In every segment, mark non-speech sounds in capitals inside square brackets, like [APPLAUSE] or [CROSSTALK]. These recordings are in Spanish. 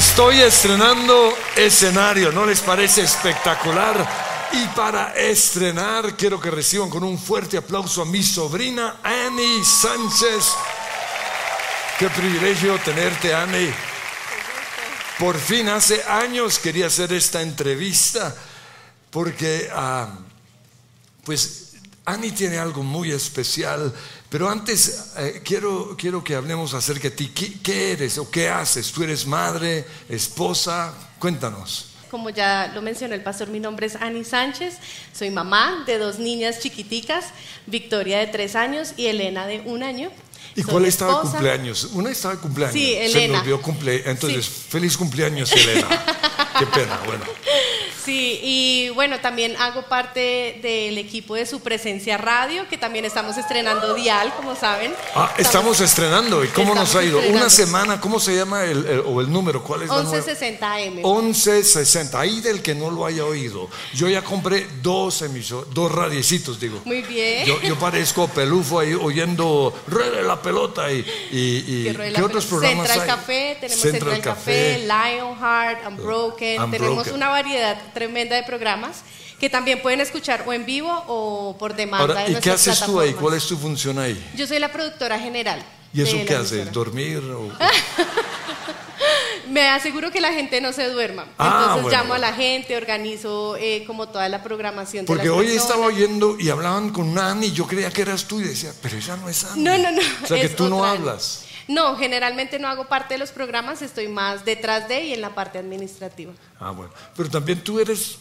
Estoy estrenando escenario, ¿no les parece espectacular? Y para estrenar, quiero que reciban con un fuerte aplauso a mi sobrina Annie Sánchez. Qué privilegio tenerte, Annie. Por fin, hace años quería hacer esta entrevista porque, ah, pues, Annie tiene algo muy especial. Pero antes eh, quiero, quiero que hablemos acerca de ti. ¿Qué, ¿Qué eres o qué haces? ¿Tú eres madre, esposa? Cuéntanos. Como ya lo mencionó el pastor, mi nombre es Ani Sánchez, soy mamá de dos niñas chiquiticas, Victoria de tres años y Elena de un año. ¿Y Soy cuál estaba de esposa. cumpleaños? Una estaba de cumpleaños. Sí, Se me Elena. olvidó cumple... Entonces, Sí. feliz cumpleaños, Elena. [LAUGHS] Qué pena, bueno. Sí, y bueno, también hago parte del equipo de su presencia radio, que también estamos estrenando Dial, como saben. Ah, estamos estrenando. ¿Y cómo nos ha ido? Una semana, ¿cómo se llama el, el- o el número? ¿Cuál es la nueva? 1160 AM. 1160. Ahí del que no lo haya oído. Yo ya compré dos emisores, dos radiecitos, digo. Muy bien. Yo, yo parezco pelufo ahí oyendo Ruede la pelota y, y- ¿qué otros programas Central hay? Café, tenemos Central, Café, Lionheart, Unbroken, Unbroken. tenemos una variedad tremenda de programas que también pueden escuchar o en vivo o por demanda Ahora, de ¿y qué haces tú ahí? ¿Cuál es tu función ahí? Yo soy la productora general. ¿Y eso qué haces? ¿Dormir? o- [LAUGHS] Me aseguro que la gente no se duerma. Ah, Entonces bueno, llamo a la gente, organizo eh, como toda la programación. Porque hoy personas. estaba oyendo y hablaban con Nani y yo creía que eras tú y decía, pero ella no es Annie. No, no, no. O sea que tú no hablas. No, generalmente no hago parte de los programas, estoy más detrás de y en la parte administrativa. Ah, bueno. Pero también tú eres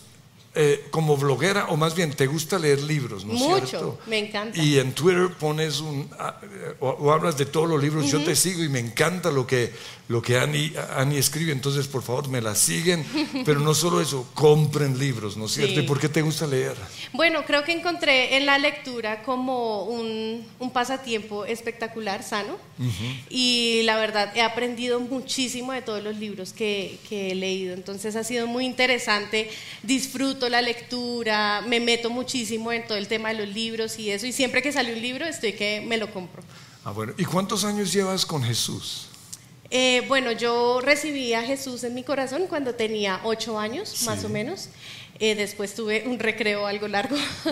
eh, como bloguera, o más bien, te gusta leer libros, ¿no es Mucho, cierto? me encanta. Y en Twitter pones un, ah, eh, o, o hablas de todos los libros, yo te sigo y me encanta lo que, lo que Annie, Annie escribe, entonces por favor me la siguen, [LAUGHS] pero no solo eso, compren libros, ¿no es cierto? Sí. ¿Y por qué te gusta leer? Bueno, creo que encontré en la lectura como un, un pasatiempo espectacular, sano. Y la verdad, he aprendido muchísimo de todos los libros que, que he leído. Entonces ha sido muy interesante. Disfruto la lectura, me meto muchísimo en todo el tema de los libros y eso. Y siempre que sale un libro, estoy que me lo compro. Ah, bueno. ¿Y cuántos años llevas con Jesús? Eh, bueno, yo recibí a Jesús en mi corazón cuando tenía ocho años, más o menos. Eh, después tuve un recreo algo largo. [LAUGHS]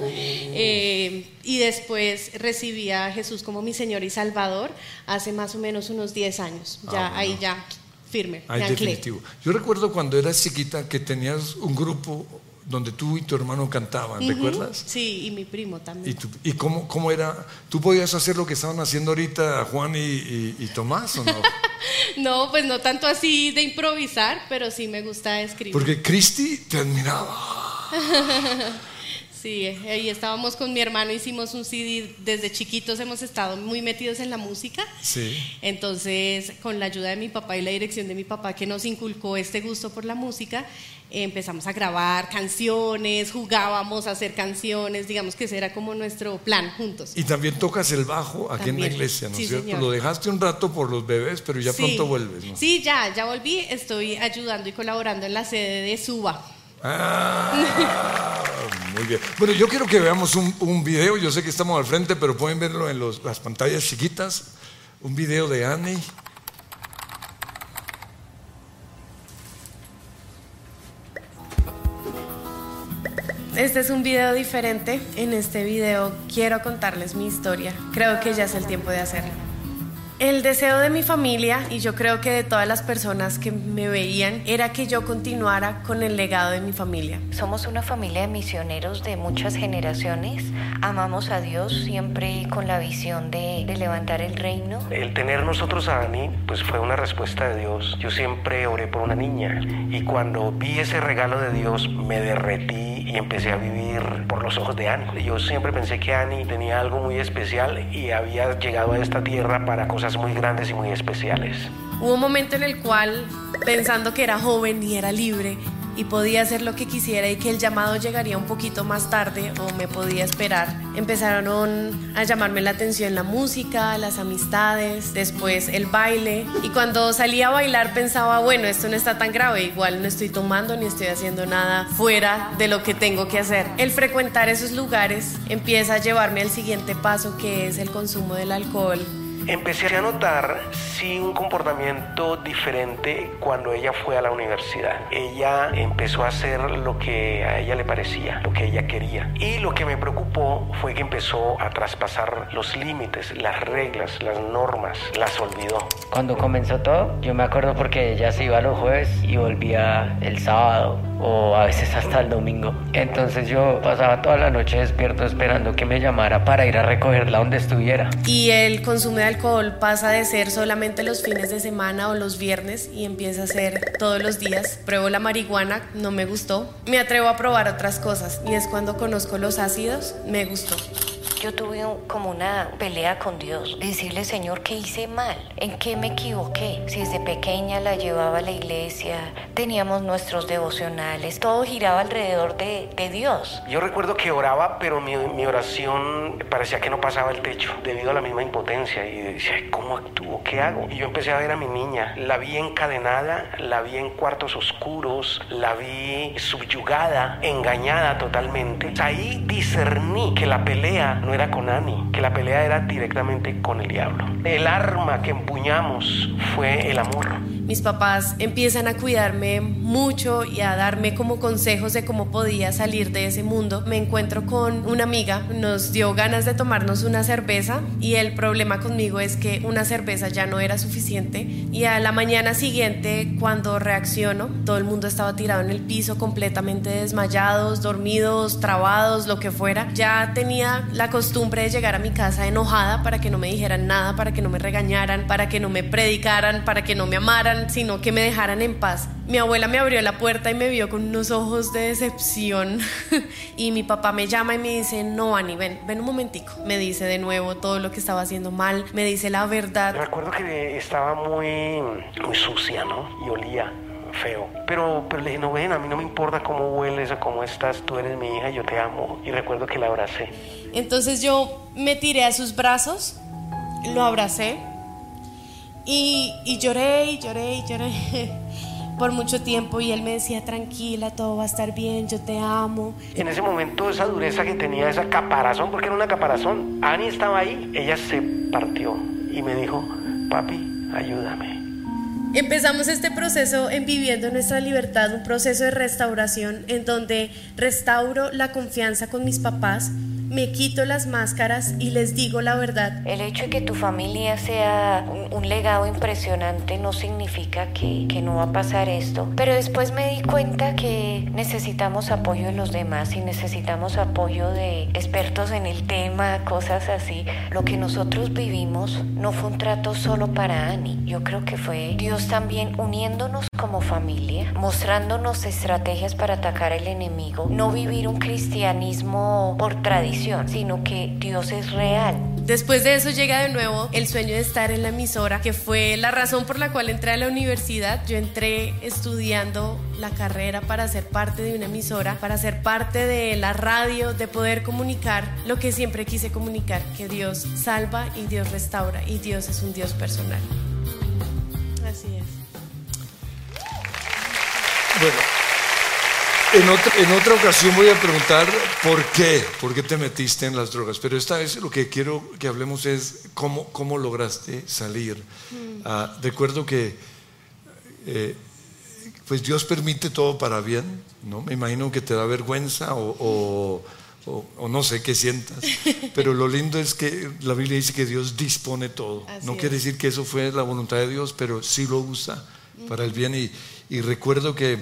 Eh, y después recibí a Jesús como mi Señor y Salvador hace más o menos unos 10 años. Ah, Ya bueno. ahí ya firme, anclé. definitivo. Yo recuerdo cuando eras chiquita que tenías un grupo donde tú y tu hermano cantaban, ¿recuerdas? Sí, y mi primo ¿Y, también. tú- y cómo, cómo era? ¿Tú podías hacer lo que estaban haciendo ahorita Juan y, y- y Tomás o no? [LAUGHS] No, pues no tanto así de improvisar, pero sí me gusta escribir. Porque Cristi te admiraba. [LAUGHS] Sí, ahí estábamos con mi hermano, hicimos un CD, desde chiquitos hemos estado muy metidos en la música. Sí. Entonces, con la ayuda de mi papá y la dirección de mi papá que nos inculcó este gusto por la música, empezamos a grabar canciones, jugábamos a hacer canciones, digamos que ese era como nuestro plan juntos. Y también tocas el bajo aquí en la iglesia, ¿no es Sí, cierto? señor. Lo dejaste un rato por los bebés, pero ya Sí. pronto vuelves, ¿no? Sí, ya, ya volví, estoy ayudando y colaborando en la sede de Suba. Ah, muy bien. Bueno, yo quiero que veamos un, un video. Yo sé que estamos al frente, pero pueden verlo en los- las pantallas chiquitas. Un video de Annie. Este es un video diferente. En este video quiero contarles mi historia. Creo que ya es el tiempo de hacerlo. El deseo de mi familia y yo creo que de todas las personas que me veían era que yo continuara con el legado de mi familia. Somos una familia de misioneros de muchas generaciones. Amamos a Dios siempre con la visión de, de levantar el reino. El tener nosotros a Ani, pues fue una respuesta de Dios. Yo siempre oré por una niña y cuando vi ese regalo de Dios me derretí y empecé a vivir por los ojos de Ani. Yo siempre pensé que Ani tenía algo muy especial y había llegado a esta tierra para cosas muy grandes y muy especiales. Hubo un momento en el cual, pensando que era joven y era libre y podía hacer lo que quisiera y que el llamado llegaría un poquito más tarde o me podía esperar, empezaron a llamarme la atención la música, las amistades, después el baile. Y cuando salía a bailar pensaba, bueno, esto no está tan grave, igual no estoy tomando ni estoy haciendo nada fuera de lo que tengo que hacer. El frecuentar esos lugares empieza a llevarme al siguiente paso que es el consumo del alcohol Empecé a notar sí un comportamiento diferente cuando ella fue a la universidad. Ella empezó a hacer lo que a ella le parecía, lo que ella quería. Y lo que me preocupó fue que empezó a traspasar los límites, las reglas, las normas, las olvidó. Cuando comenzó todo, yo me acuerdo porque ella se iba los jueves y volvía el sábado o a veces hasta el domingo. Entonces yo pasaba toda la noche despierto esperando que me llamara para ir a recogerla donde estuviera. Y el consumo de alcohol pasa de ser solamente los fines de semana o los viernes y empieza a ser todos los días. Pruebo la marihuana, no me gustó. Me atrevo a probar otras cosas y es cuando conozco los ácidos, me gustó. Yo tuve como una pelea con Dios, decirle, Señor, ¿qué hice mal? ¿En qué me equivoqué? Si desde pequeña la llevaba a la iglesia, teníamos nuestros devocionales, todo giraba alrededor de, de Dios. Yo recuerdo que oraba, pero mi, mi, oración parecía que no pasaba el techo debido a la misma impotencia. Y decía, ¿cómo actúo? ¿Qué hago? Y yo empecé a ver a mi niña. La vi encadenada, la vi en cuartos oscuros, la vi subyugada, engañada totalmente. Ahí discerní que la pelea no era con Ani, que la pelea era directamente con el diablo. El arma que empuñamos fue el amor. Mis papás empiezan a cuidarme mucho y a darme como consejos de cómo podía salir de ese mundo. Me encuentro con una amiga, nos dio ganas de tomarnos una cerveza y el problema conmigo es que una cerveza ya no era suficiente y a la mañana siguiente cuando reacciono, todo el mundo estaba tirado en el piso completamente desmayados, dormidos, trabados, lo que fuera. Ya tenía la costumbre de llegar a mi casa enojada para que no me dijeran nada, para que no me regañaran, para que no me predicaran, para que no me amaran sino que me dejaran en paz. Mi abuela me abrió la puerta y me vio con unos ojos de decepción [LAUGHS] y mi papá me llama y me dice, no, Ani, ven, ven un momentico. Me dice de nuevo todo lo que estaba haciendo mal, me dice la verdad. Recuerdo que estaba muy, muy sucia, ¿no? Y olía feo. Pero, pero le dije, no ven, a mí no me importa cómo hueles o cómo estás, tú eres mi hija, yo te amo. Y recuerdo que la abracé. Entonces yo me tiré a sus brazos, lo abracé y, y, lloré y lloré y lloré [LAUGHS] por mucho tiempo y él me decía, tranquila, todo va a estar bien, yo te amo. En ese momento esa dureza que tenía, esa caparazón, porque era una caparazón, Ani estaba ahí, ella se partió y me dijo, papi, ayúdame. Empezamos este proceso en Viviendo Nuestra Libertad, un proceso de restauración en donde restauro la confianza con mis papás, me quito las máscaras y les digo la verdad. El hecho de que tu familia sea un, legado impresionante no significa que, que, no va a pasar esto. Pero después me di cuenta que necesitamos apoyo de los demás y necesitamos apoyo de expertos en el tema, cosas así. Lo que nosotros vivimos no fue un trato solo para Ani. Yo creo que fue Dios también uniéndonos como familia, mostrándonos estrategias para atacar al enemigo. No vivir un cristianismo por tradición sino que Dios es real. Después de eso llega de nuevo el sueño de estar en la emisora, que fue la razón por la cual entré a la universidad. Yo entré estudiando la carrera para ser parte de una emisora, para ser parte de la radio, de poder comunicar lo que siempre quise comunicar, que Dios salva y Dios restaura y Dios es un Dios personal. Así es. Bueno. En otra, en otra, ocasión voy a preguntar por qué, por qué te metiste en las drogas, pero esta vez lo que quiero que hablemos es cómo, cómo lograste salir. Mm. Uh, recuerdo que eh, pues Dios permite todo para bien, ¿no? Me imagino que te da vergüenza o, o, o, o no sé qué sientas, [LAUGHS] pero lo lindo es que la Biblia dice que Dios dispone todo. Así no es. quiere decir que eso fue la voluntad de Dios, pero sí lo usa para el bien y, y recuerdo que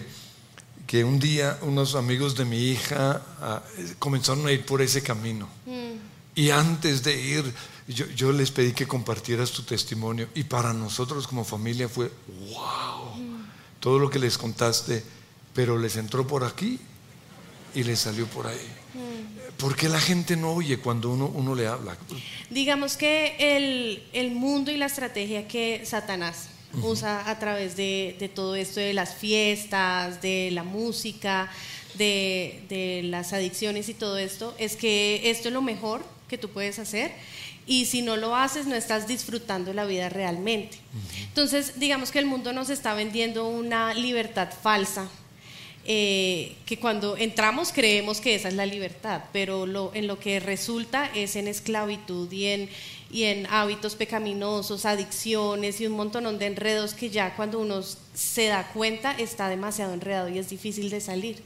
que un día unos amigos de mi hija uh, comenzaron a ir por ese camino. Mm. Y antes de ir, yo, yo, les pedí que compartieras tu testimonio. Y para nosotros como familia fue, wow, mm. todo lo que les contaste, pero les entró por aquí y les salió por ahí. Mm. ¿Por qué la gente no oye cuando uno, uno le habla? Digamos que el, el mundo y la estrategia que Satanás usa a través de, de, todo esto de las fiestas, de la música, de, de, las adicciones y todo esto, es que esto es lo mejor que tú puedes hacer y si no lo haces no estás disfrutando la vida realmente. Entonces, digamos que el mundo nos está vendiendo una libertad falsa. Eh, que cuando entramos creemos que esa es la libertad, pero lo, en lo que resulta es en esclavitud y en, y en hábitos pecaminosos, adicciones y un montón de enredos que ya cuando uno se da cuenta está demasiado enredado y es difícil de salir.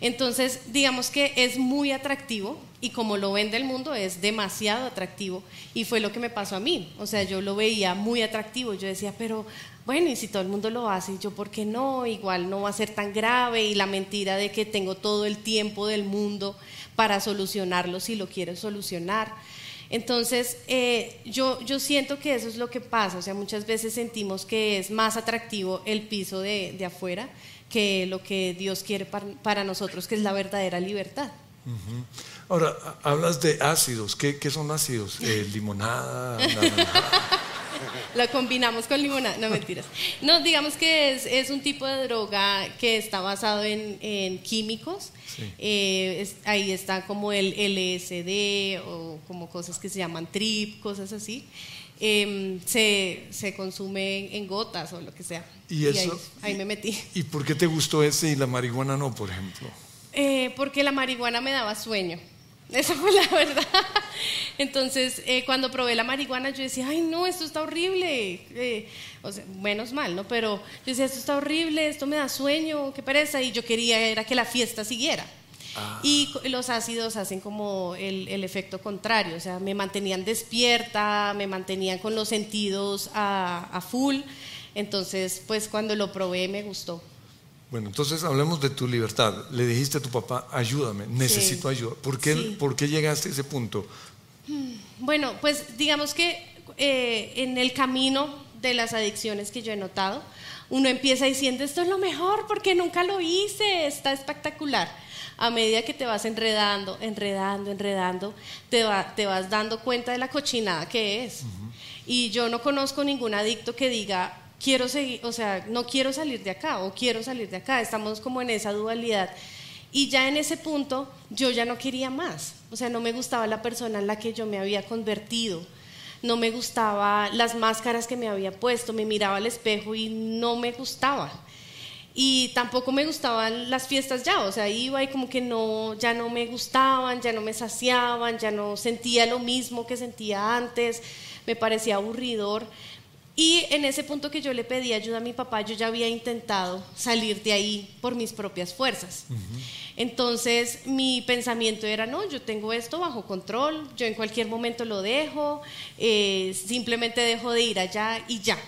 Entonces, digamos que es muy atractivo y como lo ven del mundo es demasiado atractivo y fue lo que me pasó a mí. O sea, yo lo veía muy atractivo. Yo decía, pero bueno, y si todo el mundo lo hace, yo por qué no, igual no va a ser tan grave y la mentira de que tengo todo el tiempo del mundo para solucionarlo si lo quiero solucionar. Entonces, eh, yo, yo siento que eso es lo que pasa, o sea, muchas veces sentimos que es más atractivo el piso de, de afuera que lo que Dios quiere para, para nosotros, que es la verdadera libertad. Ahora, hablas de ácidos. ¿Qué, qué son ácidos? Eh, limonada. [LAUGHS] [LAUGHS] La combinamos con limonada, no mentiras. No, digamos que es, es un tipo de droga que está basado en, en químicos. Sí. Eh, es- ahí está como el LSD o como cosas que se llaman trip, cosas así. Em, se, se consume en gotas o lo que sea. ¿Y ahí, eso? ahí me metí. ¿Y por qué te gustó ese y la marihuana no, por ejemplo? Eh, porque la marihuana me daba sueño. Esa fue la [LAUGHS] verdad. Entonces, eh, cuando probé la marihuana, yo decía, ay, no, esto está horrible. Eh, o sea, menos mal, ¿no? Pero yo decía, esto está horrible, esto me da sueño, qué pereza. Y yo quería era que la fiesta siguiera. Y co- los ácidos hacen como el, el efecto contrario, o sea, me mantenían despierta, me mantenían con los sentidos a, a full. Entonces, pues cuando lo probé me gustó. Bueno, entonces hablemos de tu libertad. Le dijiste a tu papá, ayúdame, necesito ayuda. ¿Por qué, Sí. ¿Por qué llegaste a ese punto? Bueno, pues digamos que eh, en el camino de las adicciones que yo he notado, uno empieza diciendo, esto es lo mejor porque nunca lo hice, está espectacular. A medida que te vas enredando, enredando, enredando, te, va- te vas dando cuenta de la cochinada que es. Y yo no conozco ningún adicto que diga, quiero seguir, o sea, no quiero salir de acá o quiero salir de acá. Estamos como en esa dualidad. Y ya en ese punto yo ya no quería más. O sea, no me gustaba la persona en la que yo me había convertido. No me gustaba las máscaras que me había puesto. Me miraba al espejo y no me gustaba. Y tampoco me gustaban las fiestas ya, o sea, iba y como que no, ya no me gustaban, ya no me saciaban, ya no sentía lo mismo que sentía antes, me parecía aburridor. Y en ese punto que yo le pedí ayuda a mi papá, yo ya había intentado salir de ahí por mis propias fuerzas. Entonces mi pensamiento era, no, yo tengo esto bajo control, yo en cualquier momento lo dejo, eh, simplemente dejo de ir allá y ya.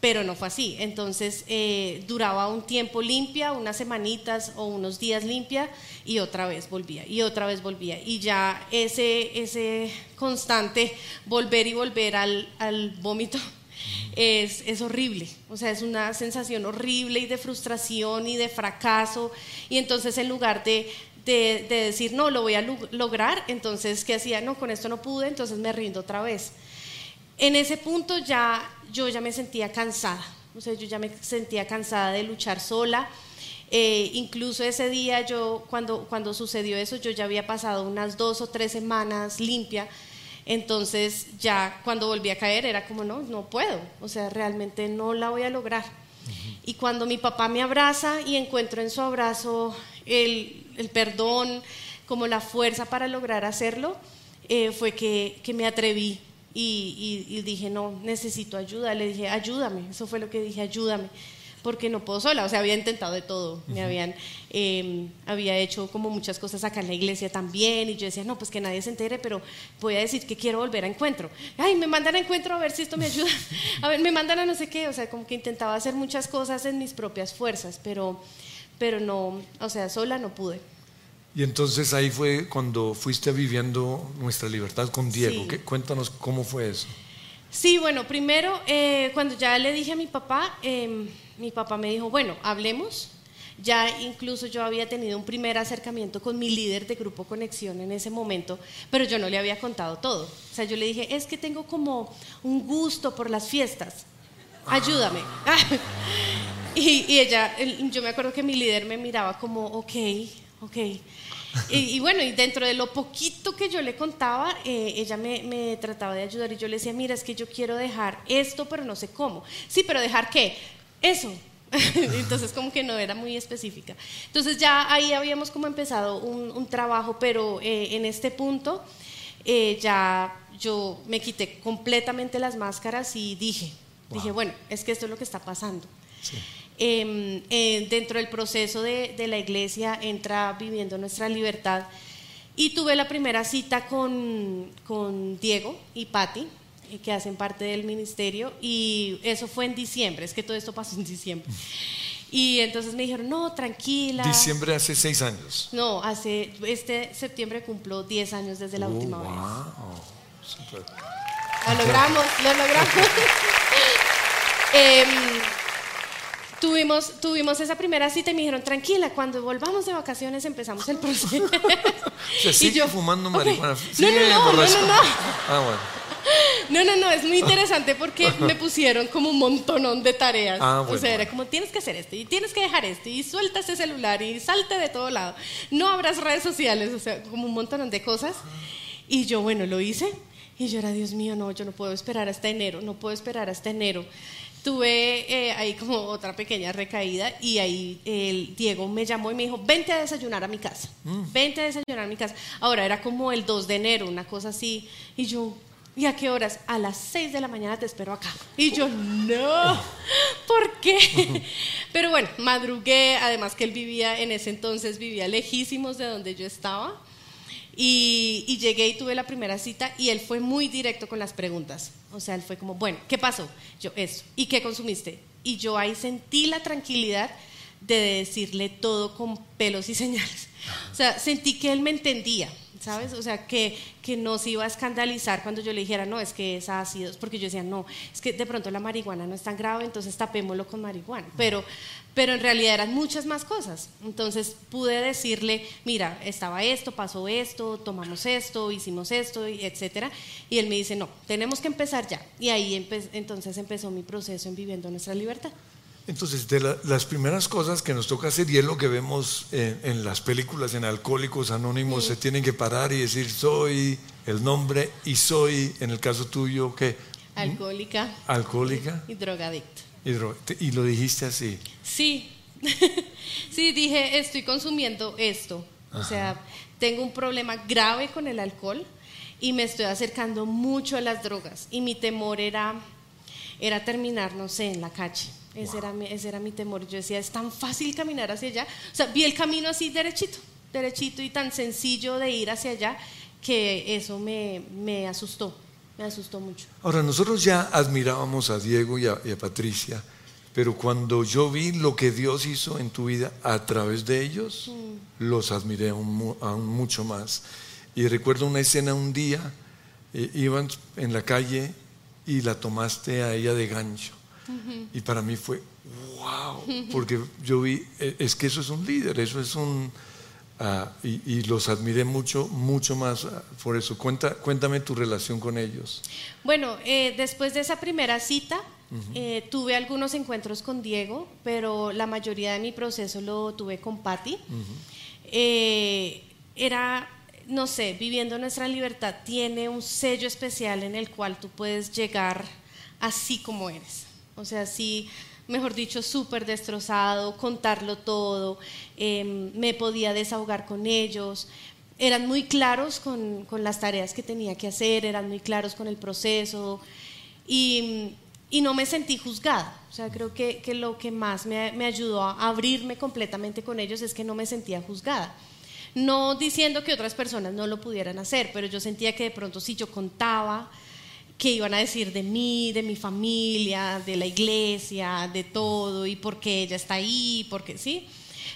Pero no fue así. Entonces eh, duraba un tiempo limpia, unas semanitas o unos días limpia y otra vez volvía y otra vez volvía. Y ya ese, ese constante volver y volver al, al vómito es, es horrible. O sea, es una sensación horrible y de frustración y de fracaso. Y entonces en lugar de, de, de decir, no, lo voy a lograr, entonces, ¿qué hacía? No, con esto no pude, entonces me rindo otra vez en ese punto ya yo ya me sentía cansada, o sea, yo ya me sentía cansada de luchar sola. Eh, incluso ese día yo, cuando, cuando sucedió eso, yo ya había pasado unas dos o tres semanas limpia. Entonces ya cuando volví a caer era como, no, no puedo, o sea, realmente no la voy a lograr. Y cuando mi papá me abraza y encuentro en su abrazo el, el perdón, como la fuerza para lograr hacerlo, eh, fue que, que me atreví y, y- y dije, no, necesito ayuda. Le dije, ayúdame. Eso fue lo que dije, ayúdame. Porque no puedo sola. O sea, había intentado de todo. Me habían, eh, había hecho como muchas cosas acá en la iglesia también. Y yo decía, no, pues que nadie se entere, pero voy a decir que quiero volver a encuentro. Ay, me mandan a encuentro a ver si esto me ayuda. [LAUGHS] A ver, me mandan a no sé qué. O sea, como que intentaba hacer muchas cosas en mis propias fuerzas, pero, pero no, o sea, sola no pude. Y entonces ahí fue cuando fuiste viviendo nuestra libertad con Diego. Sí. ¿Qué- Cuéntanos cómo fue eso. Sí, bueno, primero, eh, cuando ya le dije a mi papá, eh, mi papá me dijo, bueno, hablemos. Ya incluso yo había tenido un primer acercamiento con mi líder de Grupo Conexión en ese momento, pero yo no le había contado todo. O sea, yo le dije, es que tengo como un gusto por las fiestas. Ayúdame. [LAUGHS] y, y ella, el- yo me acuerdo que mi líder me miraba como, ok, ok. Y, y bueno, y dentro de lo poquito que yo le contaba, eh, ella me, me trataba de ayudar y yo le decía, mira, es que yo quiero dejar esto, pero no sé cómo. Sí, pero dejar qué? Eso. [LAUGHS] Entonces como que no era muy específica. Entonces ya ahí habíamos como empezado un, un trabajo, pero eh, en este punto eh, ya yo me quité completamente las máscaras y dije, dije, bueno, es que esto es lo que está pasando. Em, eh, dentro del proceso de, de, la iglesia entra viviendo nuestra libertad y tuve la primera cita con, con Diego y Patti, eh, que hacen parte del ministerio, y eso fue en diciembre, es que todo esto pasó en diciembre. Y entonces me dijeron, no, tranquila. Diciembre hace seis años. No, hace, este septiembre cumplo diez años desde la Oh, última wow. vez. Súper. Lo logramos, lo logramos. [LAUGHS] Em, tuvimos, tuvimos esa primera cita y me dijeron, tranquila, cuando volvamos de vacaciones empezamos el proceso. [LAUGHS] O sea, Y sigue yo, fumando marihuana. No, Sigue no, no, no, borracho. no, no. Ah, bueno. No, no, no, es muy interesante porque [LAUGHS] me pusieron como un montonón de tareas. Ah, o bueno, sea, era bueno. como tienes que hacer esto y tienes que dejar esto y suelta ese celular y salte de todo lado. No abras redes sociales, o sea, como un montonón de cosas. Y yo, bueno, lo hice y yo era, Dios mío, no, yo no puedo esperar hasta enero, no puedo esperar hasta enero. Tuve eh, ahí como otra pequeña recaída y ahí el Diego me llamó y me dijo, vente a desayunar a mi casa, vente a desayunar a mi casa. Ahora era como el 2 de enero, una cosa así. Y yo, ¿y a qué horas? A las 6 de la mañana te espero acá. Y yo, no, ¿por qué? [LAUGHS] Pero bueno, madrugué, además que él vivía, en ese entonces vivía lejísimos de donde yo estaba. Y, llegué y tuve la primera cita y él fue muy directo con las preguntas. O sea, él fue como, bueno, ¿qué pasó? Yo, eso. ¿Y qué consumiste? Y yo ahí sentí la tranquilidad de decirle todo con pelos y [LAUGHS] señales. O sea, sentí que él me entendía, ¿sabes? O sea, que, que no se iba a escandalizar cuando yo le dijera, no, es que es ácido, porque yo decía, no, es que de pronto la marihuana no es tan grave, entonces tapémoslo con marihuana. Pero, pero en realidad eran muchas más cosas. Entonces pude decirle, mira, estaba esto, pasó esto, tomamos esto, hicimos esto, etcétera. Y él me dice, no, tenemos que empezar ya. Y ahí entonces empezó mi proceso en Viviendo Nuestra Libertad. Entonces, de la- las primeras cosas que nos toca hacer, y es lo que vemos en, en las películas, en Alcohólicos Anónimos, se tienen que parar y decir, soy el nombre y soy, en el caso tuyo, que Alcohólica alcohólica y drogadicta. y, dro- y lo dijiste así. Sí, [LAUGHS] sí, dije, estoy consumiendo esto. O sea, tengo un problema grave con el alcohol y me estoy acercando mucho a las drogas. Y mi temor era, era terminar, no sé, en la calle. Ese, era mi, ese era mi temor. Yo decía, es tan fácil caminar hacia allá. O sea, vi el camino así derechito, derechito y tan sencillo de ir hacia allá que eso me, me asustó, me asustó mucho. Ahora, nosotros ya admirábamos a Diego y a, y a Patricia, pero cuando yo vi lo que Dios hizo en tu vida a través de ellos, los admiré aún mucho más. Y recuerdo una escena un día, eh, iban en la calle y la tomaste a ella de gancho. Y para mí fue, wow, porque yo vi, eh, es que eso es un líder, eso es un... y, y los admiré mucho, mucho más ah, por eso. Cuenta, cuéntame tu relación con ellos. Bueno, eh, después de esa primera cita, eh, tuve algunos encuentros con Diego, pero la mayoría de mi proceso lo tuve con Patti. Eh, era, no sé, viviendo nuestra libertad tiene un sello especial en el cual tú puedes llegar así como eres. O sea, así, mejor dicho, súper destrozado, contarlo todo, eh, me podía desahogar con ellos. Eran muy claros con, con las tareas que tenía que hacer, eran muy claros con el proceso y, y no me sentí juzgada. O sea, creo que, que lo que más me, me ayudó a abrirme completamente con ellos es que no me sentía juzgada. No diciendo que otras personas no lo pudieran hacer, pero yo sentía que de pronto si yo contaba, qué iban a decir de mí, de mi familia, de la iglesia, de todo, y por qué ella está ahí, porque sí.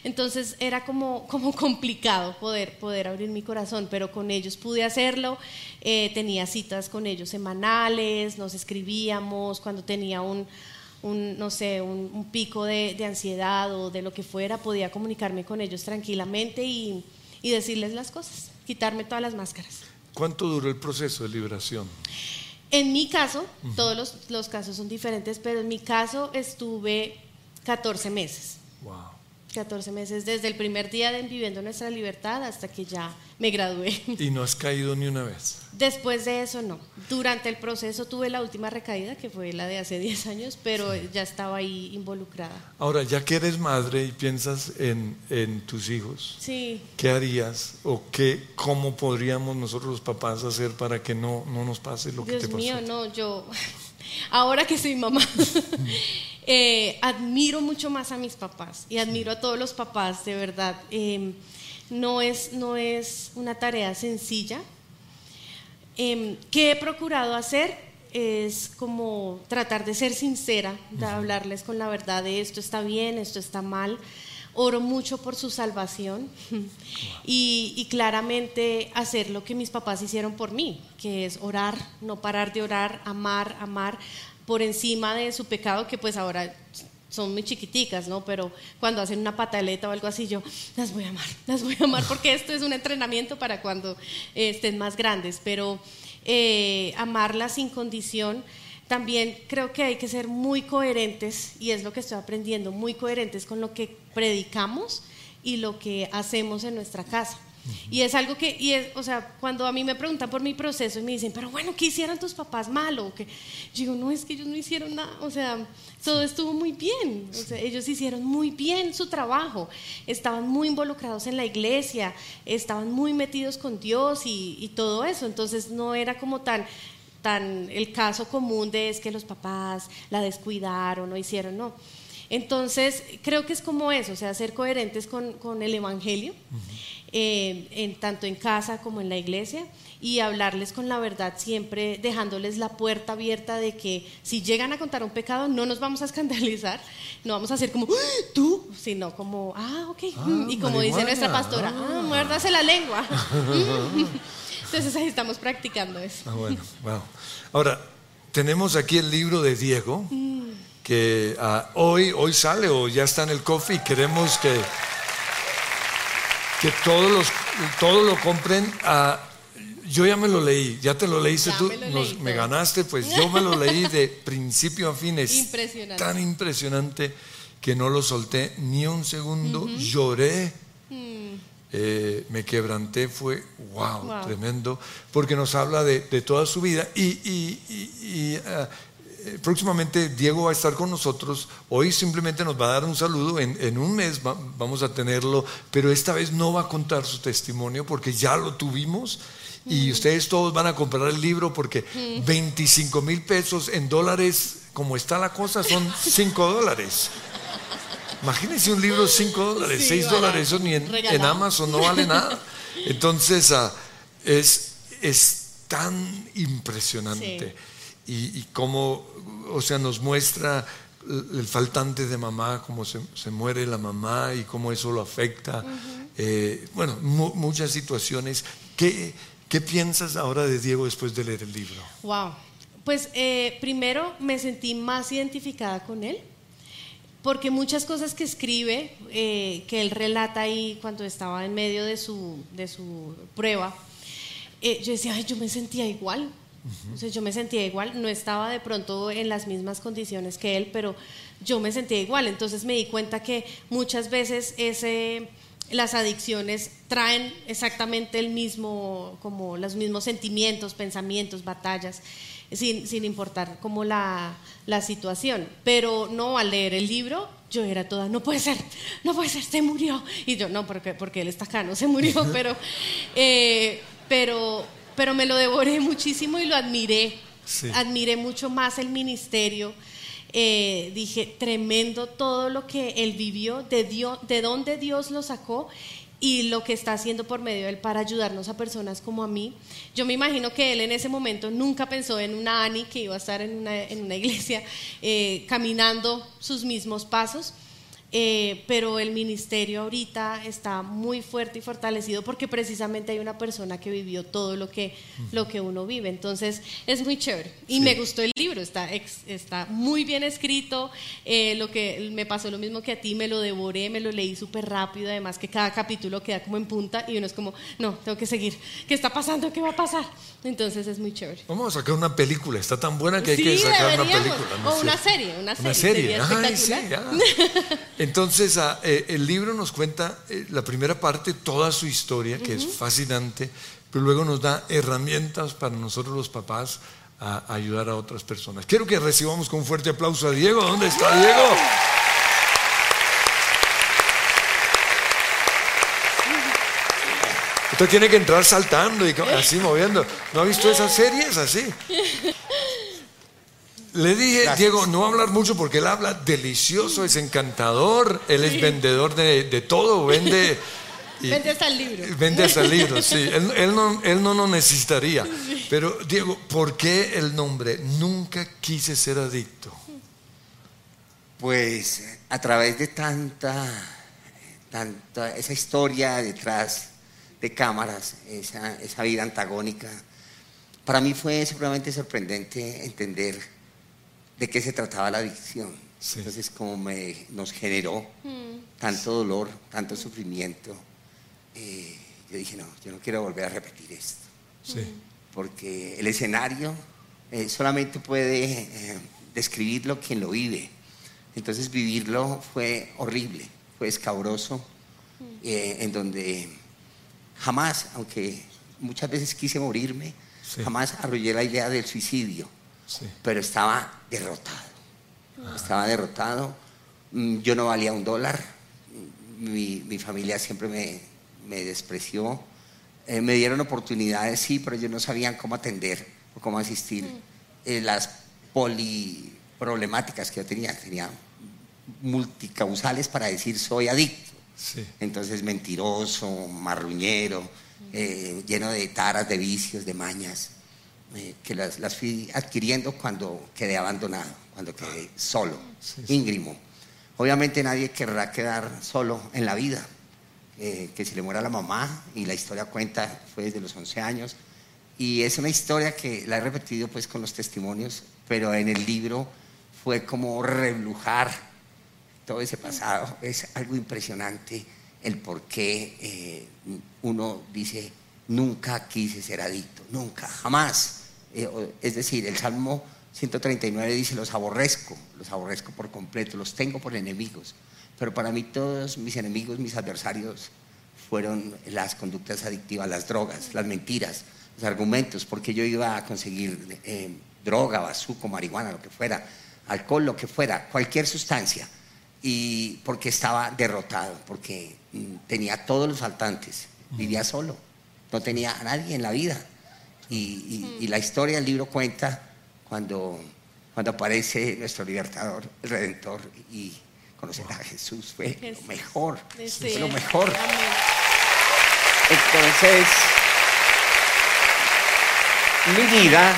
Entonces era como, [LAUGHS] como complicado poder, poder abrir mi corazón, pero con ellos pude hacerlo. Eh, tenía citas con ellos semanales, nos escribíamos, cuando tenía un, un no sé, un, un pico de, de ansiedad o de lo que fuera, podía comunicarme con ellos tranquilamente y, y decirles las cosas, quitarme todas las máscaras. ¿Cuánto duró el proceso de liberación? En mi caso, todos los, los casos son diferentes, pero en mi caso estuve 14 meses. Wow. 14 meses, desde el primer día de Viviendo Nuestra Libertad hasta que ya me gradué. ¿Y no has caído ni una vez? Después de eso, no. Durante el proceso tuve la última recaída, que fue la de hace 10 años, pero ya estaba ahí involucrada. Ahora, ya que eres madre y piensas en, en tus hijos, Sí, ¿qué harías o qué, cómo podríamos nosotros los papás hacer para que no, no nos pase lo que Dios te pasó? mío, no, yo, [LAUGHS] ahora que soy mamá, [LAUGHS] eh, admiro mucho más a mis papás y admiro a todos los papás, de verdad. Eh, no, es, no es una tarea sencilla. Eh, ¿Qué he procurado hacer? Es como tratar de ser sincera, de hablarles con la verdad de esto está bien, esto está mal. Oro mucho por su salvación [LAUGHS] y, y claramente hacer lo que mis papás hicieron por mí, que es orar, no parar de orar, amar, amar por encima de su pecado, que pues ahora son muy chiquiticas, ¿no? Pero cuando hacen una pataleta o algo así, yo las voy a amar, [LAUGHS] las voy a amar, porque esto es un entrenamiento para cuando eh, estén más grandes, pero eh, amarlas sin condición. También creo que hay que ser muy coherentes, y es lo que estoy aprendiendo, muy coherentes con lo que predicamos y lo que hacemos en nuestra casa. Y es algo que, y es, o sea, cuando a mí me preguntan por mi proceso y me dicen, pero bueno, ¿qué hicieron tus papás malo? Que, yo digo, no, es que ellos no hicieron nada, o sea, todo estuvo muy bien, o sea, ellos hicieron muy bien su trabajo, estaban muy involucrados en la iglesia, estaban muy metidos con Dios y, y todo eso, entonces no era como tan, tan el caso común de es que los papás la descuidaron o hicieron, no. Entonces, creo que es como eso, o sea, ser coherentes con, con el Evangelio, eh, en, tanto en casa como en la iglesia, y hablarles con la verdad siempre, dejándoles la puerta abierta de que si llegan a contar un pecado, no nos vamos a escandalizar, no vamos a hacer como, "¡Ah! tú, sino como, ah, ok, Ah, mm", y como dice nuestra pastora, ah. ah, muérdase la lengua. Mm. [LAUGHS] Entonces ahí estamos practicando eso. Ah, bueno, wow. Ahora, tenemos aquí el libro de Diego, que ah, hoy, hoy sale o ya está en el coffee y queremos que, que todos, los, todos lo compren. Ah, yo ya me lo leí, ya te lo leíste Ya tú, me lo nos- leí me ganaste, pues yo me lo leí de principio a fin. Es Impresionante. tan impresionante que no lo solté ni un segundo, lloré. Eh, me quebranté, fue wow, Wow. tremendo, porque nos habla de, de toda su vida y, y- y- y, ah, próximamente Diego va a estar con nosotros, hoy simplemente nos va a dar un saludo, en, en un mes va- vamos a tenerlo, pero esta vez no va a contar su testimonio porque ya lo tuvimos. Y ustedes todos van a comprar el libro porque 25 mil pesos en dólares, como está la cosa, son [LAUGHS] 5 dólares. Imagínense un libro 5 dólares, Sí, 6 barato. dólares, eso ni en Amazon no vale nada. Entonces, ah, es, es tan impresionante. Y, y cómo, o sea, nos muestra el faltante de mamá, cómo se, se muere la mamá y cómo eso lo afecta. Eh, bueno, mu- muchas situaciones. ¿Qué, ¿Qué piensas ahora de Diego después de leer el libro? Wow. Pues eh, primero me sentí más identificada con él, porque muchas cosas que escribe, eh, que él relata ahí cuando estaba en medio de su, de su prueba, eh, yo decía, ay, yo me sentía igual. O sea, yo me sentía igual, no estaba de pronto en las mismas condiciones que él, pero yo me sentía igual. Entonces me di cuenta que muchas veces ese, las adicciones traen exactamente el mismo, como los mismos sentimientos, pensamientos, batallas, sin, sin importar como la, la situación. Pero no, al leer el libro, yo era toda, no puede ser, no puede ser, se murió. Y yo, no, porque, porque él está acá, no se murió, [LAUGHS] pero, eh, pero, pero me lo devoré [LAUGHS] muchísimo y lo admiré. Sí. Admiré mucho más el ministerio. Eh, dije, tremendo todo lo que él vivió, de, Dios, de dónde Dios lo sacó y lo que está haciendo por medio de él para ayudarnos a personas como a mí. Yo me imagino que él en ese momento nunca pensó en una Ani que iba a estar en una, en una iglesia eh, caminando sus mismos pasos. Eh, pero el ministerio ahorita está muy fuerte y fortalecido porque precisamente hay una persona que vivió todo lo que, lo que uno vive. Entonces es muy chévere. Y Sí. me gustó el libro, está, ex- está muy bien escrito. eh, lo que me pasó lo mismo que a ti, me lo devoré, me lo leí súper rápido. Además que cada capítulo queda como en punta y uno es como, no, tengo que seguir. ¿Qué está pasando? ¿Qué va a pasar? Entonces es muy chévere. Vamos a sacar una película, está tan buena que hay Sí, que sacar una deberíamos. película. ¿no O una serie, una Una serie, serie, sería ay, sí. [LAUGHS] Entonces, ah, eh, el libro nos cuenta eh, la primera parte, toda su historia, que es fascinante, pero luego nos da herramientas para nosotros los papás a ayudar a otras personas. Quiero que recibamos con un fuerte aplauso a Diego. ¿Dónde está Diego? Usted tiene que entrar saltando y así moviendo. ¿No ha visto esas series así? [LAUGHS] Le dije, Diego, no va a hablar mucho porque él habla delicioso, es encantador, él es vendedor de, de todo, vende... [LAUGHS] vende hasta el libro. Vende hasta el libro, sí. [LAUGHS] Él, no, él no lo necesitaría. Pero, Diego, ¿por qué el nombre? Nunca quise ser adicto. Pues a través de tanta, tanta esa historia detrás de cámaras, esa, esa vida antagónica, para mí fue supremamente sorprendente entender de qué se trataba la adicción. Entonces, como me, nos generó mm. tanto dolor, tanto sufrimiento, eh, yo dije, no, yo no quiero volver a repetir esto. Porque el escenario eh, solamente puede eh, describirlo quien lo vive. Entonces, vivirlo fue horrible, fue escabroso, mm. en donde jamás, aunque muchas veces quise morirme, jamás arrollé la idea del suicidio pero estaba derrotado. Estaba derrotado. Mm, yo no valía un dólar. Mi, familia siempre me, despreció. Eh, me dieron oportunidades, sí, pero ellos no sabían cómo atender o cómo asistir. Mm. Eh, las poliproblemáticas que yo tenía, tenía multicausales para decir soy adicto. Entonces, mentiroso, marruñero, eh, lleno de taras, de vicios, de mañas. Eh, que las, fui adquiriendo cuando quedé abandonado, cuando quedé solo, íngrimo. Obviamente nadie querrá quedar solo en la vida, eh, que se le muera la mamá, y la historia cuenta fue desde los 11 años, y es una historia que la he repetido pues con los testimonios, pero en el libro fue como reblujar todo ese pasado, es algo impresionante el por qué eh, uno dice, nunca quise ser adicto, nunca, jamás es decir, el Salmo 139 dice, los aborrezco, los aborrezco por completo, los tengo por enemigos. Pero para mí todos mis enemigos, mis adversarios, fueron las conductas adictivas, las drogas, las mentiras, los argumentos, porque yo iba a conseguir eh, droga, bazuco, marihuana, lo que fuera, alcohol, lo que fuera, cualquier sustancia, y porque estaba derrotado, porque mm, tenía todos los faltantes, vivía solo, no tenía a nadie en la vida. Y, la historia del libro cuenta cuando, cuando aparece nuestro libertador, el Redentor, y conocer a Jesús. Fue lo mejor, fue lo mejor. Entonces, mi vida,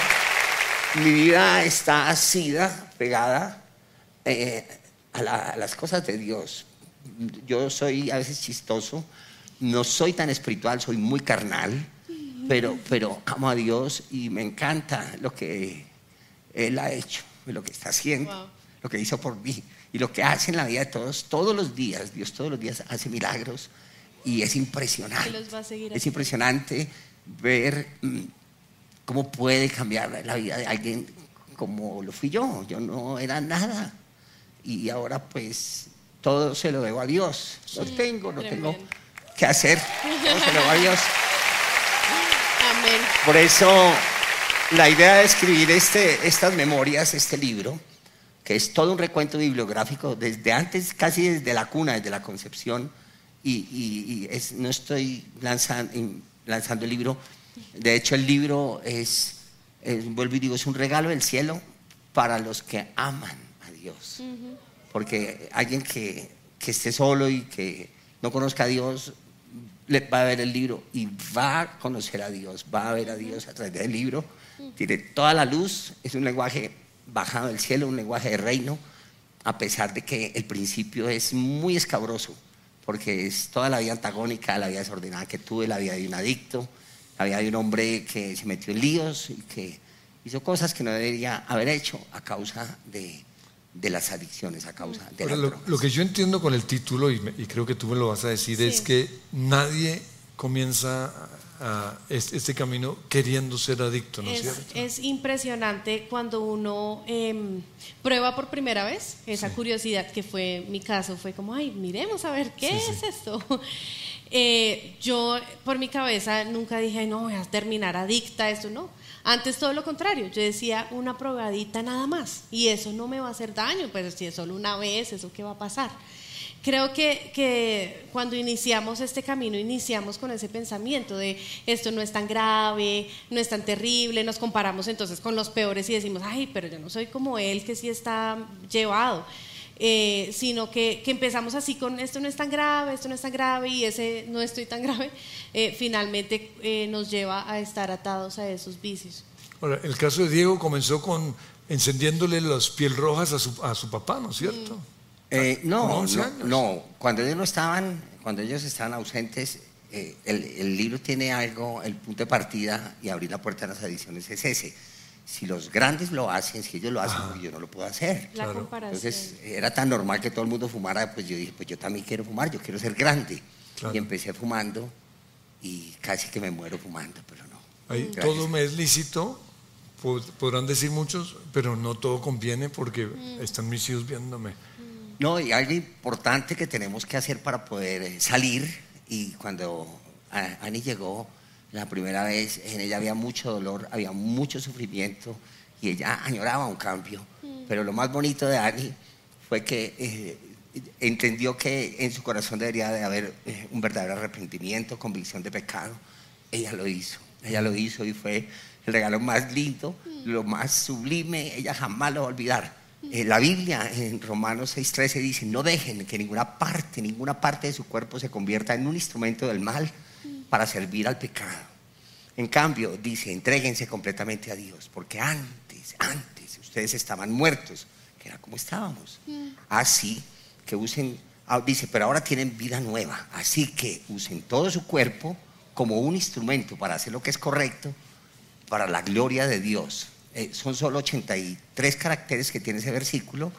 mi vida está asida, pegada eh, a las cosas de Dios. Yo soy a veces chistoso, no soy tan espiritual, soy muy carnal pero, pero amo a Dios y me encanta lo que Él ha hecho, lo que está haciendo, lo que hizo por mí y lo que hace en la vida de todos, todos los días. Dios todos los días hace milagros y es impresionante. es impresionante ver mm, cómo puede cambiar la vida de alguien como lo fui yo. Yo no era nada y ahora pues todo se lo debo a Dios. Lo tengo, lo tengo que hacer. Todo se lo debo a Dios. Por eso la idea de escribir este, estas memorias, este libro, que es todo un recuento bibliográfico desde antes, casi desde la cuna, desde la concepción, y, no estoy lanzando, lanzando el libro, de hecho el libro es, vuelvo y digo, es un regalo del cielo para los que aman a Dios, porque alguien que, que esté solo y que no conozca a Dios va a ver el libro y va a conocer a Dios, va a ver a Dios a través del libro. Tiene toda la luz, es un lenguaje bajado del cielo, un lenguaje de reino, a pesar de que el principio es muy escabroso, porque es toda la vida antagónica, la vida desordenada que tuve, la vida de un adicto, la vida de un hombre que se metió en líos y que hizo cosas que no debería haber hecho a causa de, de las adicciones a causa de lo, lo, que yo entiendo con el título, y, creo que tú me lo vas a decir, es que nadie comienza este camino queriendo ser adicto, ¿no es, cierto? Es impresionante cuando uno em, prueba por primera vez esa curiosidad que fue mi caso, fue como, ay, miremos a ver, ¿qué es esto? [LAUGHS] Eh, yo por mi cabeza nunca dije, no, voy a terminar adicta a esto, no. Antes todo lo contrario, yo decía una probadita nada más y eso no me va a hacer daño, pues si es solo una vez, ¿eso qué va a pasar? Creo que, que, cuando iniciamos este camino, iniciamos con ese pensamiento de esto no es tan grave, no es tan terrible, nos comparamos entonces con los peores y decimos, ay, pero yo no soy como él que sí está llevado. Eh, sino que, que, empezamos así con esto no es tan grave, esto no es tan grave y ese no estoy tan grave, eh, finalmente eh, nos lleva a estar atados a esos vicios. Ahora, el caso de Diego comenzó con encendiéndole las piel rojas a su, a su papá, ¿no es cierto? Eh, no, no, cuando ellos no estaban, cuando ellos estaban ausentes, eh, el, libro tiene algo, el punto de partida y abrir la puerta de las adiciones es ese. Si los grandes lo hacen, si ellos lo hacen, pues yo no lo puedo hacer. La comparación. Entonces era tan normal que todo el mundo fumara, pues yo dije, pues yo también quiero fumar, yo quiero ser grande. Y empecé fumando y casi que me muero fumando, pero no. Ahí, todo me es lícito, podrán decir muchos, pero no todo conviene porque mm. están mis hijos viéndome. No, y algo importante que tenemos que hacer para poder eh, salir, y cuando Ani llegó la primera vez, en ella había mucho dolor, había mucho sufrimiento, y ella añoraba un cambio. Mm. Pero lo más bonito de Ani fue que eh, entendió que en su corazón debería de haber eh, un verdadero arrepentimiento, convicción de pecado. Ella lo hizo, ella lo hizo y fue el regalo más lindo, mm. lo más sublime, ella jamás lo va a olvidar eh, la Biblia en Romanos 6:13 dice, no dejen que ninguna parte, ninguna parte de su cuerpo se convierta en un instrumento del mal para servir al pecado. En cambio, dice, entréguense completamente a Dios, porque antes, antes ustedes estaban muertos, que era como estábamos. Así que usen, ah, dice, pero ahora tienen vida nueva, así que usen todo su cuerpo como un instrumento para hacer lo que es correcto, para la gloria de Dios. Eh, son solo 83 caracteres que tiene ese versículo,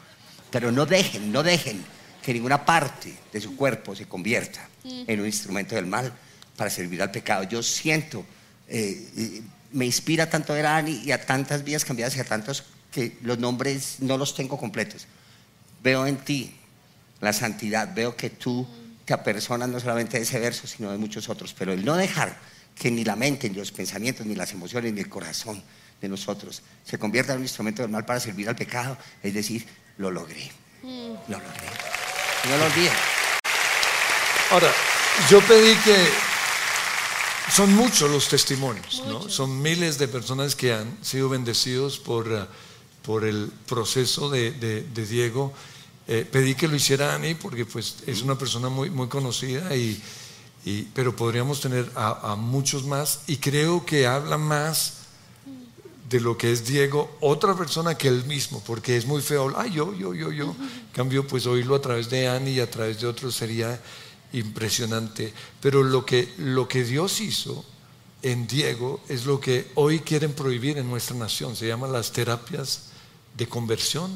pero no dejen, no dejen que ninguna parte de su cuerpo se convierta mm. en un instrumento del mal para servir al pecado. Yo siento, eh, me inspira tanto a Erani y a tantas vías cambiadas y a tantos que los nombres no los tengo completos. Veo en ti la santidad, veo que tú te apersonas no solamente de ese verso, sino de muchos otros, pero el no dejar que ni la mente, ni los pensamientos, ni las emociones, ni el corazón de nosotros se convierta en un instrumento del mal para servir al pecado, es decir, lo logré. Mm. Lo logré. No lo olviden. Ahora, yo pedí que son muchos los testimonios, ¿no? Son miles de personas que han sido bendecidos por, uh, por el proceso de, de, Diego. Eh, pedí que lo hiciera Ani porque pues, es una persona muy, muy conocida, y, y pero podríamos tener a, a, muchos más y creo que habla más de lo que es Diego otra persona que él mismo, porque es muy feo, ay, yo, yo, yo, yo. En cambio, pues oírlo a través de Annie y a través de otros sería impresionante. Pero lo que, lo que Dios hizo en Diego es lo que hoy quieren prohibir en nuestra nación, se llaman las terapias de conversión,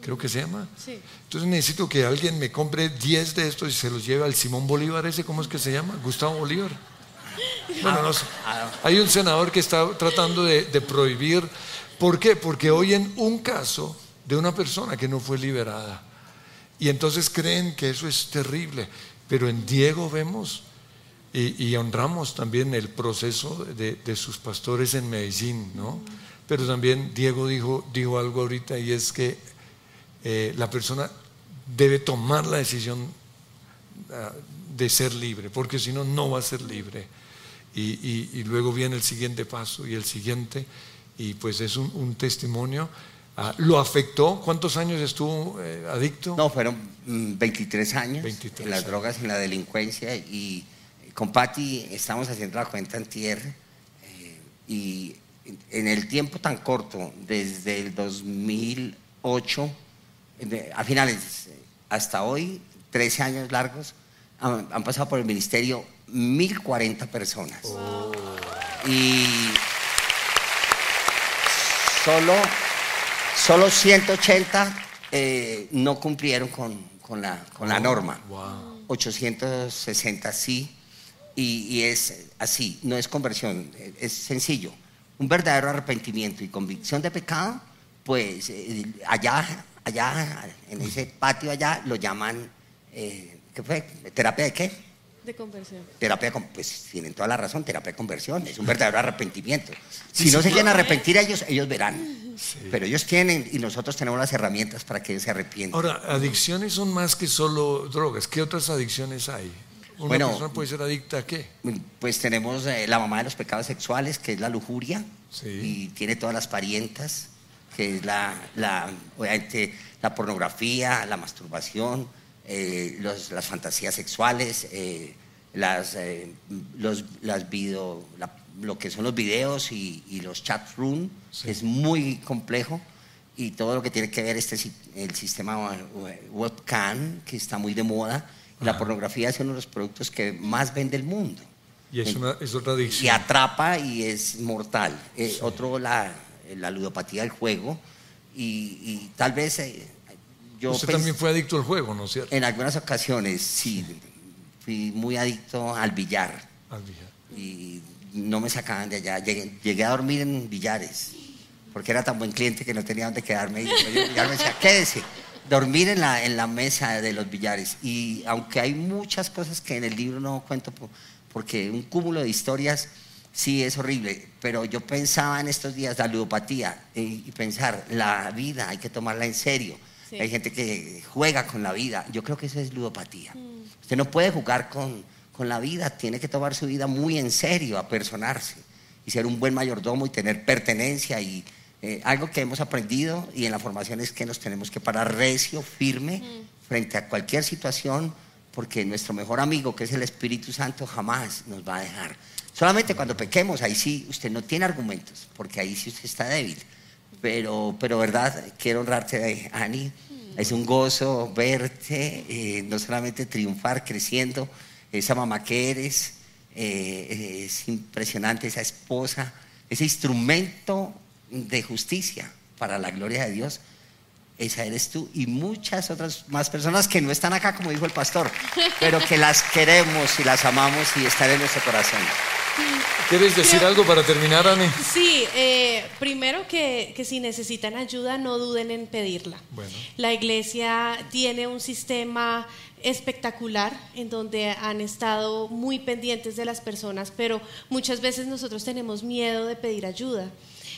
creo que se llama. Entonces necesito que alguien me compre 10 de estos y se los lleve al Simón Bolívar, ese, ¿cómo es que se llama? Gustavo Bolívar. [LAUGHS] Bueno, no Hay un senador que está tratando de, prohibir. ¿Por qué? Porque oyen un caso de una persona que no fue liberada. Y entonces creen que eso es terrible. Pero en Diego vemos y, honramos también el proceso de, sus pastores en Medellín, ¿no? Pero también Diego dijo, dijo algo ahorita y es que eh, la persona debe tomar la decisión ah, de ser libre, porque si no, no va a ser libre y, luego viene el siguiente paso y el siguiente, y pues es un, testimonio. Ah, ¿Lo afectó? ¿Cuántos años estuvo eh, adicto? No, fueron 23 mm, años en las drogas, en la delincuencia, y con Patti estamos haciendo la cuenta en tierra, eh, y en el tiempo tan corto, desde el 2008, a finales hasta hoy, 13 años largos, han pasado por el ministerio 1040 personas. Y solo, solo 180 eh, no cumplieron con, la, con la, norma. 860 sí. Y, es así, no es conversión, es sencillo. Un verdadero arrepentimiento y convicción de pecado, pues eh, allá, allá, en ese patio allá, lo llaman, eh, ¿qué fue? ¿Terapia de qué? De conversión. Terapia, pues tienen toda la razón, terapia de conversión, es un verdadero arrepentimiento. Si no se quieren arrepentir ellos, ellos verán. Pero ellos tienen y nosotros tenemos las herramientas para que ellos se arrepientan. Ahora, adicciones son más que solo drogas. ¿Qué otras adicciones hay? ¿Una bueno, persona puede ser adicta a qué? Pues tenemos eh, la mamá de los pecados sexuales, que es la lujuria, y tiene todas las parientas, que es la, la, la pornografía, la masturbación, eh, las fantasías sexuales, eh, las, eh, los, las video, lo que son los videos y, los chat room, es muy complejo y todo lo que tiene que ver este el sistema webcam que está muy de moda. La pornografía es uno de los productos que más vende el mundo. Y es, una, es otra adicción. Y atrapa y es mortal. otro, la, la, ludopatía del juego. Y, tal vez Usted también fue adicto al juego, ¿no es cierto? En algunas ocasiones, sí. Fui muy adicto al billar. Al billar. Y no me sacaban de allá. Llegué, a dormir en billares. Porque era tan buen cliente que no tenía dónde quedarme. Y yo, me decía, quédese. Dormir en la, en la mesa de los billares. Y aunque hay muchas cosas que en el libro no cuento, porque un cúmulo de historias sí es horrible, pero yo pensaba en estos días la ludopatía y pensar, la vida hay que tomarla en serio hay gente que juega con la vida. Yo creo que eso es ludopatía. Mm. Usted no puede jugar con, con, la vida, tiene que tomar su vida muy en serio, apersonarse y ser un buen mayordomo y tener pertenencia y eh, algo que hemos aprendido y en la formación es que nos tenemos que parar recio, firme, mm. frente a cualquier situación, porque nuestro mejor amigo, que es el Espíritu Santo, jamás nos va a dejar. Solamente cuando pequemos, ahí sí usted no tiene argumentos, porque ahí sí usted está débil pero, pero verdad, quiero honrarte, Ani. Es un gozo verte, eh, no solamente triunfar, creciendo, esa mamá que eres, eh, es impresionante esa esposa, ese instrumento de justicia para la gloria de Dios. Esa eres tú y muchas otras más personas que no están acá, como dijo el pastor, pero que las queremos y las amamos y están en nuestro corazón. ¿Quieres decir algo para terminar, Ani? Sí, eh, primero que, que, si necesitan ayuda no duden en pedirla. Bueno. La iglesia tiene un sistema espectacular en donde han estado muy pendientes de las personas, pero muchas veces nosotros tenemos miedo de pedir ayuda.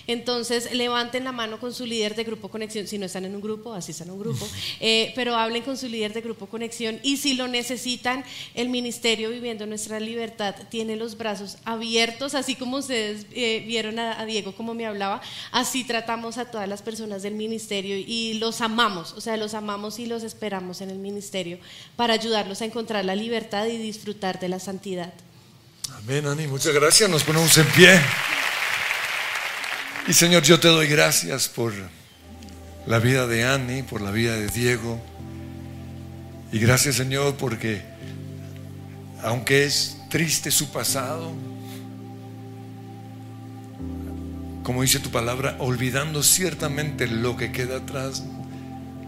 Entonces, levanten la mano con su líder de Grupo Conexión, si no están en un grupo, así están en un grupo, [LAUGHS] eh, pero hablen con su líder de Grupo Conexión. Y si lo necesitan, el Ministerio Viviendo Nuestra Libertad tiene los brazos abiertos, así como ustedes eh, vieron a, Diego como me hablaba, así tratamos a todas las personas del ministerio y los amamos, o sea, los amamos y los esperamos en el ministerio para ayudarlos a encontrar la libertad y disfrutar de la santidad. Amén, Ani, muchas gracias, nos ponemos en pie. Y Señor, yo te doy gracias por la vida de Annie, por la vida de Diego. Y gracias Señor porque aunque es triste su pasado, como dice tu palabra, olvidando ciertamente lo que queda atrás,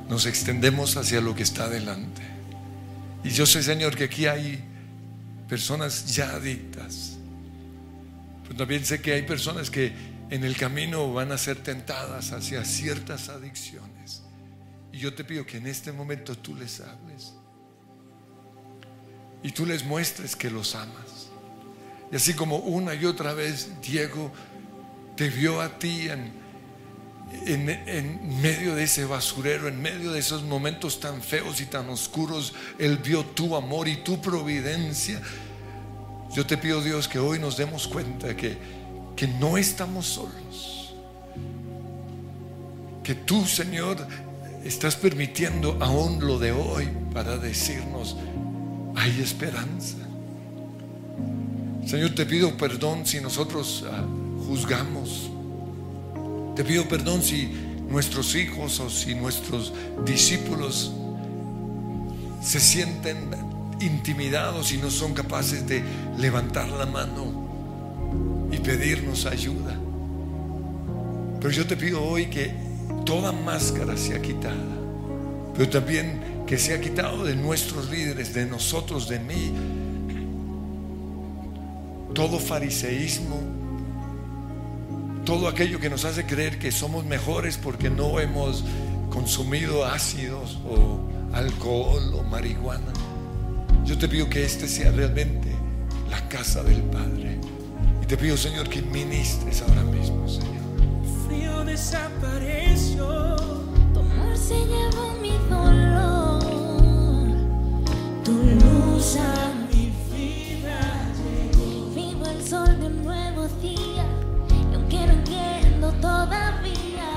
nos extendemos hacia lo que está adelante. Y yo sé, Señor, que aquí hay personas ya adictas. Pero también sé que hay personas que en el camino van a ser tentadas hacia ciertas adicciones. Y yo te pido que en este momento tú les hables. Y tú les muestres que los amas. Y así como una y otra vez Diego te vio a ti en, en, medio de ese basurero, en medio de esos momentos tan feos y tan oscuros, Él vio tu amor y tu providencia. Yo te pido Dios que hoy nos demos cuenta que que no estamos solos. Que tú, Señor, estás permitiendo aún lo de hoy para decirnos, hay esperanza. Señor, te pido perdón si nosotros ah, juzgamos. Te pido perdón si nuestros hijos o si nuestros discípulos se sienten intimidados y no son capaces de levantar la mano pedirnos ayuda. Pero yo te pido hoy que toda máscara sea quitada, pero también que sea quitado de nuestros líderes, de nosotros, de mí, todo fariseísmo, todo aquello que nos hace creer que somos mejores porque no hemos consumido ácidos o alcohol o marihuana. Yo te pido que este sea realmente la casa del Padre. Y te pido, Señor, que ministres ahora mismo, Señor. frío desapareció, tu amor se llevó mi dolor, tu luz a mi vida llegó. Vivo el sol de un nuevo día, y aunque no entiendo todavía,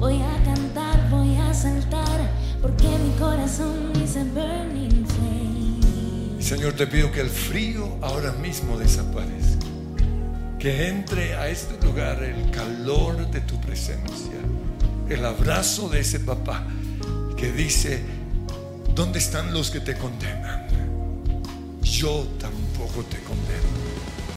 voy a cantar, voy a saltar, porque mi corazón dice burning flame. Señor, te pido que el frío ahora mismo desaparezca. Que entre a este lugar el calor de tu presencia. El abrazo de ese papá que dice, ¿dónde están los que te condenan? Yo tampoco te condeno.